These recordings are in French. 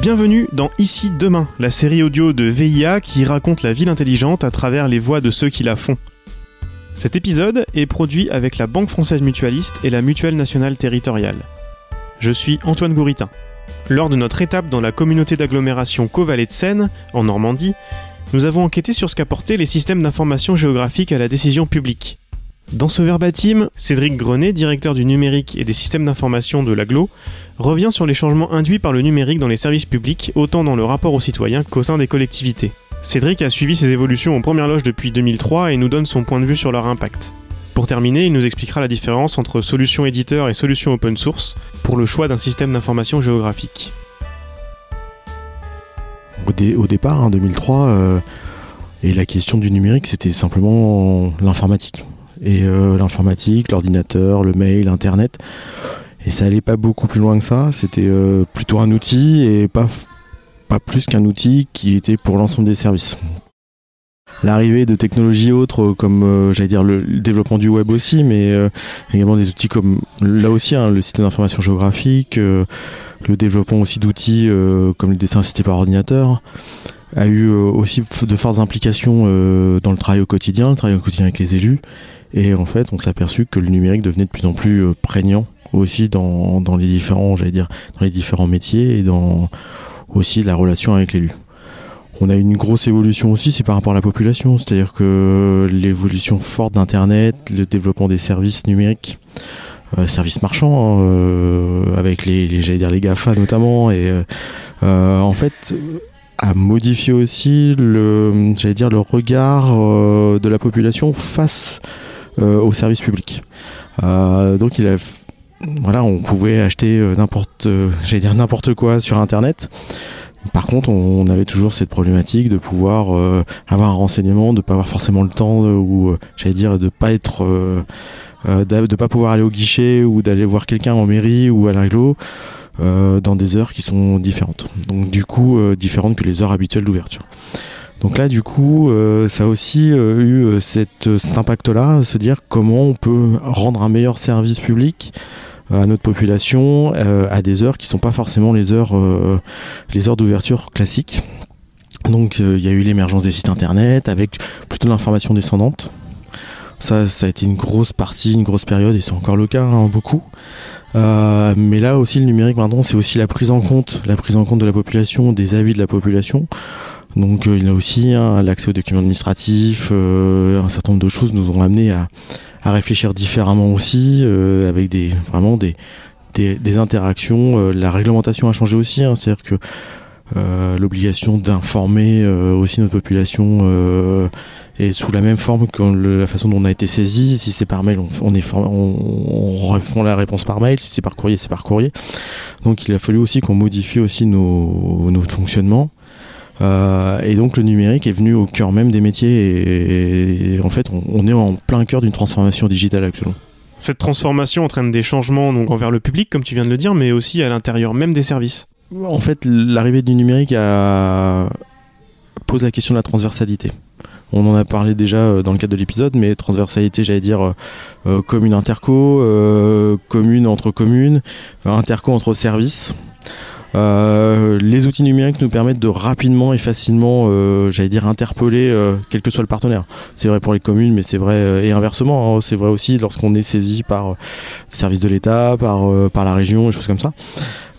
Bienvenue dans Ici Demain, la série audio de VIA qui raconte la ville intelligente à travers les voix de ceux qui la font. Cet épisode est produit avec la Banque Française Mutualiste et la Mutuelle Nationale Territoriale. Je suis Antoine Gouritin. Lors de notre étape dans la communauté d'agglomération Caux-Vallée de Seine, en Normandie, nous avons enquêté sur ce qu'apportaient les systèmes d'information géographique à la décision publique. Dans ce verbatim, Cédric Grenet, directeur du numérique et des systèmes d'information de l'AGLO, revient sur les changements induits par le numérique dans les services publics, autant dans le rapport aux citoyens qu'au sein des collectivités. Cédric a suivi ces évolutions en première loge depuis 2003 et nous donne son point de vue sur leur impact. Pour terminer, il nous expliquera la différence entre solutions éditeurs et solutions open source pour le choix d'un système d'information géographique. Au, départ, en 2003, euh, et la question du numérique, c'était simplement l'informatique et euh, l'informatique, l'ordinateur, le mail, Internet. Et ça allait pas beaucoup plus loin que ça. C'était euh, plutôt un outil et pas, pas plus qu'un outil qui était pour l'ensemble des services. L'arrivée de technologies autres comme euh, j'allais dire le, développement du web aussi, mais également des outils comme là aussi hein, le système d'information géographique, le développement aussi d'outils comme le dessin assisté par ordinateur a eu aussi de fortes implications dans le travail au quotidien, le travail au quotidien avec les élus et en fait, on s'est aperçu que le numérique devenait de plus en plus euh, prégnant aussi dans, dans les différents, j'allais dire, dans les différents métiers et dans aussi la relation avec l'élu. On a une grosse évolution aussi, c'est par rapport à la population, c'est-à-dire que l'évolution forte d'Internet, le développement des services numériques, euh, services marchands, euh, avec les, les j'allais dire les Gafa notamment, et euh, en fait a modifié aussi le, j'allais dire le regard de la population face euh, au service public. Euh, donc il a voilà, on pouvait acheter euh, n'importe, j'allais dire n'importe quoi sur Internet. Par contre, on, avait toujours cette problématique de pouvoir avoir un renseignement, de pas avoir forcément le temps ou, j'allais dire, de pas être, de, pas pouvoir aller au guichet ou d'aller voir quelqu'un en mairie ou à l'aglo dans des heures qui sont différentes. Donc du coup, différentes que les heures habituelles d'ouverture. Donc là, du coup, euh, ça a aussi euh, eu euh, cet impact-là, se dire comment on peut rendre un meilleur service public à notre population à des heures qui sont pas forcément les heures, les heures d'ouverture classiques. Donc il y a eu l'émergence des sites internet avec plutôt l'information descendante. Ça, ça a été une grosse partie, une grosse période, et c'est encore le cas, hein, beaucoup. Mais là aussi, le numérique maintenant, c'est aussi la prise en compte, la prise en compte de la population, des avis de la population. Donc euh, il y a aussi hein, l'accès aux documents administratifs, euh, un certain nombre de choses nous ont amené à, à réfléchir différemment aussi, euh, avec des vraiment des, des, des interactions. la réglementation a changé aussi, hein, c'est-à-dire que l'obligation d'informer aussi notre population est sous la même forme que la façon dont on a été saisi. Si c'est par mail, on, on, est on, on, répond la réponse par mail. Si c'est par courrier, c'est par courrier. Donc il a fallu aussi qu'on modifie aussi nos, nos fonctionnements. Euh, et donc le numérique est venu au cœur même des métiers et, en fait on, est en plein cœur d'une transformation digitale actuellement. Cette transformation entraîne des changements donc envers le public comme tu viens de le dire mais aussi à l'intérieur même des services. En fait l'arrivée du numérique a... pose la question de la transversalité. On en a parlé déjà euh, dans le cadre de l'épisode, mais transversalité, j'allais dire euh, commune interco, commune entre communes, interco entre services. Euh, les outils numériques nous permettent de rapidement et facilement, euh, j'allais dire, interpeller euh, quel que soit le partenaire. C'est vrai pour les communes, mais c'est vrai et inversement. Hein, c'est vrai aussi lorsqu'on est saisi par services de l'État, par la région, et choses comme ça.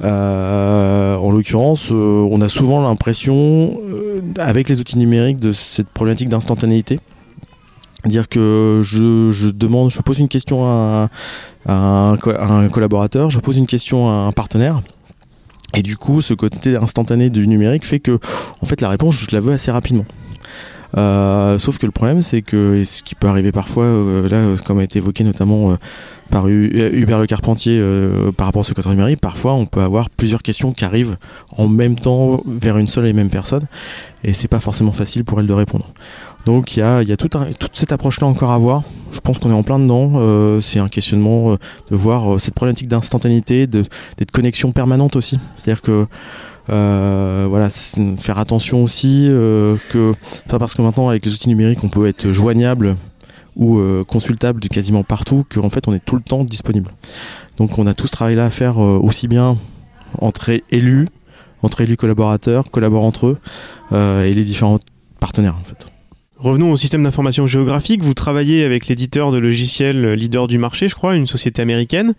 en l'occurrence, on a souvent l'impression, avec les outils numériques, de cette problématique d'instantanéité dire que je, demande, je pose une question à un collaborateur, je pose une question à un partenaire et du coup, ce côté instantané du numérique fait que, en fait, la réponse, je la veux assez rapidement. Euh, sauf que le problème, c'est que ce qui peut arriver parfois, euh, là, comme a été évoqué notamment euh, par Hubert Le Carpentier par rapport à ce côté numérique, parfois on peut avoir plusieurs questions qui arrivent en même temps vers une seule et même personne, et c'est pas forcément facile pour elle de répondre. Donc il y a, y a toute cette approche-là encore à voir. Je pense qu'on est en plein dedans. Euh, c'est un questionnement euh, de voir euh, cette problématique d'instantanéité, de, d'être connexion permanente aussi. C'est-à-dire que voilà, faire attention aussi que pas parce que maintenant avec les outils numériques on peut être joignable ou consultable de quasiment partout qu'en fait on est tout le temps disponible. Donc on a tout ce travail là à faire aussi bien entre élus entre élus collaborateurs, collaborent entre eux et les différents partenaires en fait. Revenons au système d'information géographique. Vous travaillez avec l'éditeur de logiciels leader du marché, je crois, une société américaine.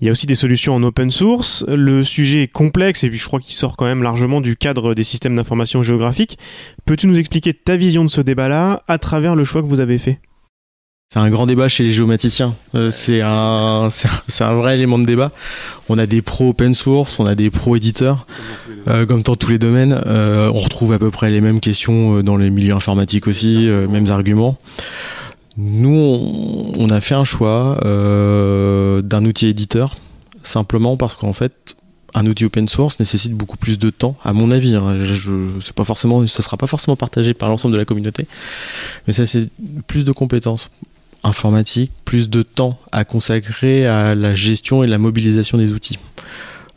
Il y a aussi des solutions en open source. Le sujet est complexe et puis je crois qu'il sort quand même largement du cadre des systèmes d'information géographique. Peux-tu nous expliquer ta vision de ce débat-là à travers le choix que vous avez fait? C'est un grand débat chez les géomaticiens. Euh, c'est un, c'est un vrai élément de débat. On a des pros open source, on a des pros éditeurs, comme dans tous les domaines. Euh, on retrouve à peu près les mêmes questions euh, dans les milieux informatiques aussi, mêmes arguments. Nous, on, a fait un choix d'un outil éditeur, simplement parce qu'en fait, un outil open source nécessite beaucoup plus de temps, à mon avis. Hein. Je, pas forcément, ça sera pas forcément partagé par l'ensemble de la communauté, mais ça c'est plus de compétences informatique, plus de temps à consacrer à la gestion et la mobilisation des outils.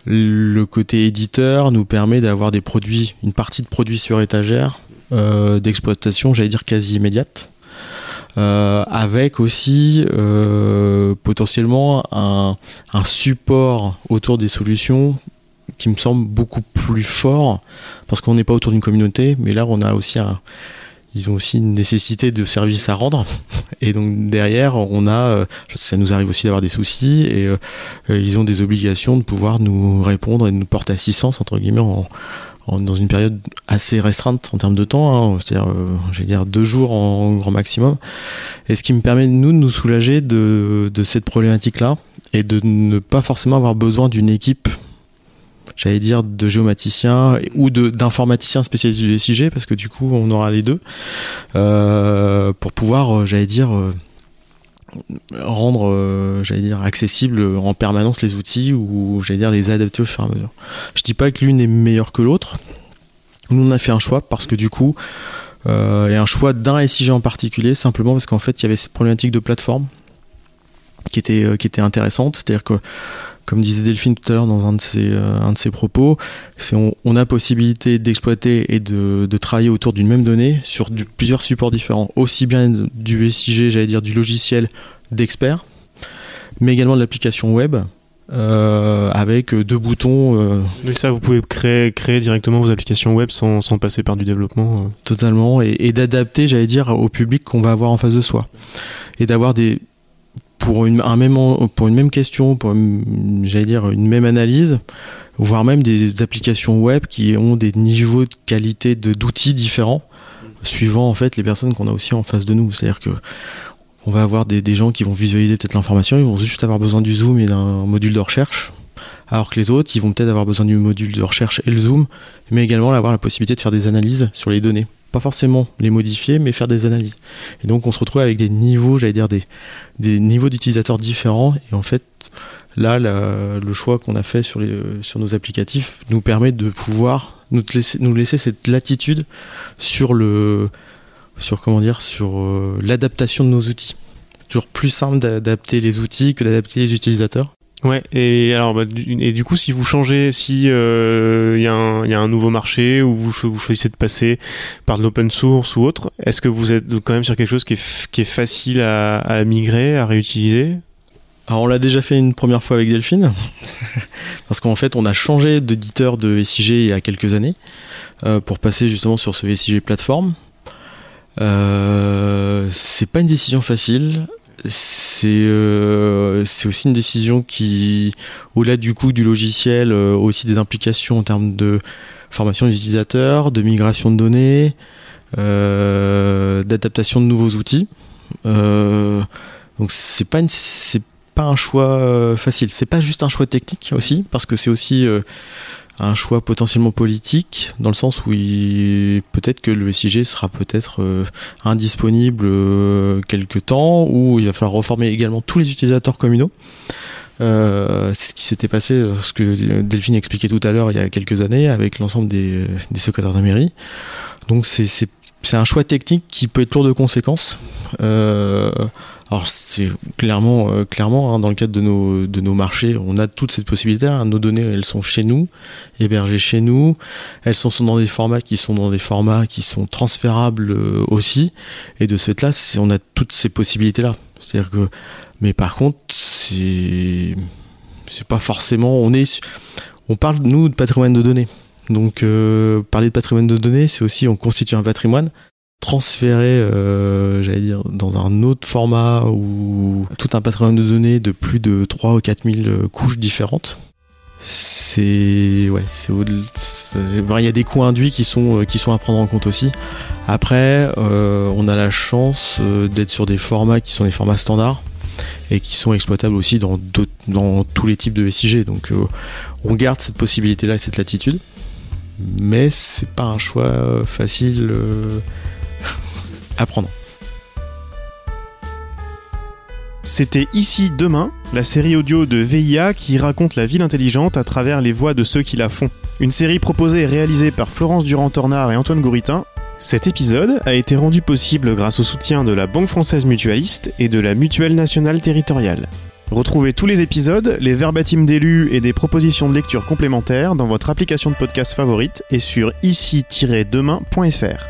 Le côté éditeur nous permet d'avoir des produits, une partie de produits sur étagère, euh, d'exploitation, j'allais dire quasi immédiate, euh, avec aussi euh, potentiellement un, un, support autour des solutions qui me semble beaucoup plus fort, parce qu'on n'est pas autour d'une communauté, mais là on a aussi un, ils ont aussi une nécessité de service à rendre. Et donc derrière, on a, euh, ça nous arrive aussi d'avoir des soucis et euh, euh, ils ont des obligations de pouvoir nous répondre et nous porter assistance entre guillemets dans une période assez restreinte en termes de temps, hein, c'est-à-dire, j'ai dire deux jours en grand maximum. Et ce qui me permet nous de nous soulager de cette problématique-là et de ne pas forcément avoir besoin d'une équipe j'allais dire, de géomaticiens ou d'informaticiens spécialisés du SIG, parce que du coup, on aura les deux, euh, pour pouvoir, euh, j'allais dire, euh, rendre, j'allais dire, accessible en permanence les outils ou, j'allais dire, les adapter au fur et à mesure. Je dis pas que l'une est meilleure que l'autre. Nous, on a fait un choix parce que du coup, et un choix d'un SIG en particulier, simplement parce qu'en fait, il y avait cette problématique de plateforme qui était, qui était intéressante. C'est-à-dire que comme disait Delphine tout à l'heure dans un de ses, euh, un de ses propos, c'est on, on, a possibilité d'exploiter et de, de, travailler autour d'une même donnée sur plusieurs supports différents, aussi bien du SIG, j'allais dire du logiciel d'expert, mais également de l'application web. Euh, avec deux boutons. Euh, oui, ça, vous pouvez créer, créer directement vos applications web sans, sans passer par du développement. Euh. Totalement, et, et d'adapter, j'allais dire, au public qu'on va avoir en face de soi. Et d'avoir des, pour une, un même, question, pour une même analyse, voire même des applications web qui ont des niveaux de qualité d'outils différents, suivant en fait les personnes qu'on a aussi en face de nous. C'est-à-dire que on va avoir des, des gens qui vont visualiser peut-être l'information, ils vont juste avoir besoin du zoom et d'un module de recherche, alors que les autres, ils vont peut-être avoir besoin du module de recherche et le zoom, mais également avoir la possibilité de faire des analyses sur les données pas forcément les modifier, mais faire des analyses. Et donc on se retrouve avec des niveaux, j'allais dire des, des niveaux d'utilisateurs différents. Et en fait, là, le choix qu'on a fait sur, les, sur nos applicatifs nous permet de pouvoir nous laisser, nous laisser cette latitude sur le, sur comment dire, sur euh, l'adaptation de nos outils. Toujours plus simple d'adapter les outils que d'adapter les utilisateurs. Ouais, et alors bah, du, et du coup, si vous changez, si il euh, y, y, a un nouveau marché ou vous, vous choisissez de passer par de l'open source ou autre, est-ce que vous êtes quand même sur quelque chose qui est, qui est facile à, à migrer, à réutiliser? Alors on l'a déjà fait une première fois avec Delphine, parce qu'en fait on a changé d'éditeur de SIG il y a quelques années euh, pour passer justement sur ce SIG plateforme. Euh, c'est pas une décision facile c'est euh, c'est aussi une décision qui, au-delà du coût du logiciel, euh, aussi des implications en termes de formation des utilisateurs, de migration de données, euh, d'adaptation de nouveaux outils. donc c'est pas c'est pas un choix facile. C'est pas juste un choix technique aussi, parce que c'est aussi un choix potentiellement politique, dans le sens où peut-être que le SIG sera peut-être euh, indisponible euh, quelque temps, où il va falloir reformer également tous les utilisateurs communaux. Euh, c'est ce qui s'était passé, ce que Delphine expliquait tout à l'heure il y a quelques années, avec l'ensemble des, des secrétaires de mairie. Donc c'est c'est un choix technique qui peut être lourd de conséquences. Euh, alors c'est clairement, euh, clairement hein, dans le cadre de nos, de nos marchés, on a toute cette possibilité. Hein. Nos données, elles sont chez nous, hébergées chez nous. Elles sont, dans des formats qui sont dans des formats qui sont transférables euh, aussi. Et de ce fait-là, on a toutes ces possibilités-là. C'est-à-dire que, mais par contre, c'est, c'est pas forcément. On est, on parle nous de patrimoine de données. Donc euh, parler de patrimoine de données, c'est aussi on constitue un patrimoine transféré, euh, j'allais dire, dans un autre format ou tout un patrimoine de données de plus de 3 ou 4 000 couches différentes. C'est ouais, c'est il y a des coûts induits qui sont qui sont à prendre en compte aussi. Après, euh, on a la chance euh, d'être sur des formats qui sont des formats standards et qui sont exploitables aussi dans, dans tous les types de SIG. Donc euh, on garde cette possibilité-là et cette latitude, mais c'est pas un choix facile à prendre. C'était Ici Demain, la série audio de VIA qui raconte la ville intelligente à travers les voix de ceux qui la font. Une série proposée et réalisée par Florence Durand-Tornard et Antoine Gouritin, cet épisode a été rendu possible grâce au soutien de la Banque Française Mutualiste et de la Mutuelle Nationale Territoriale. Retrouvez tous les épisodes, les verbatims d'élus et des propositions de lecture complémentaires dans votre application de podcast favorite et sur ici-demain.fr.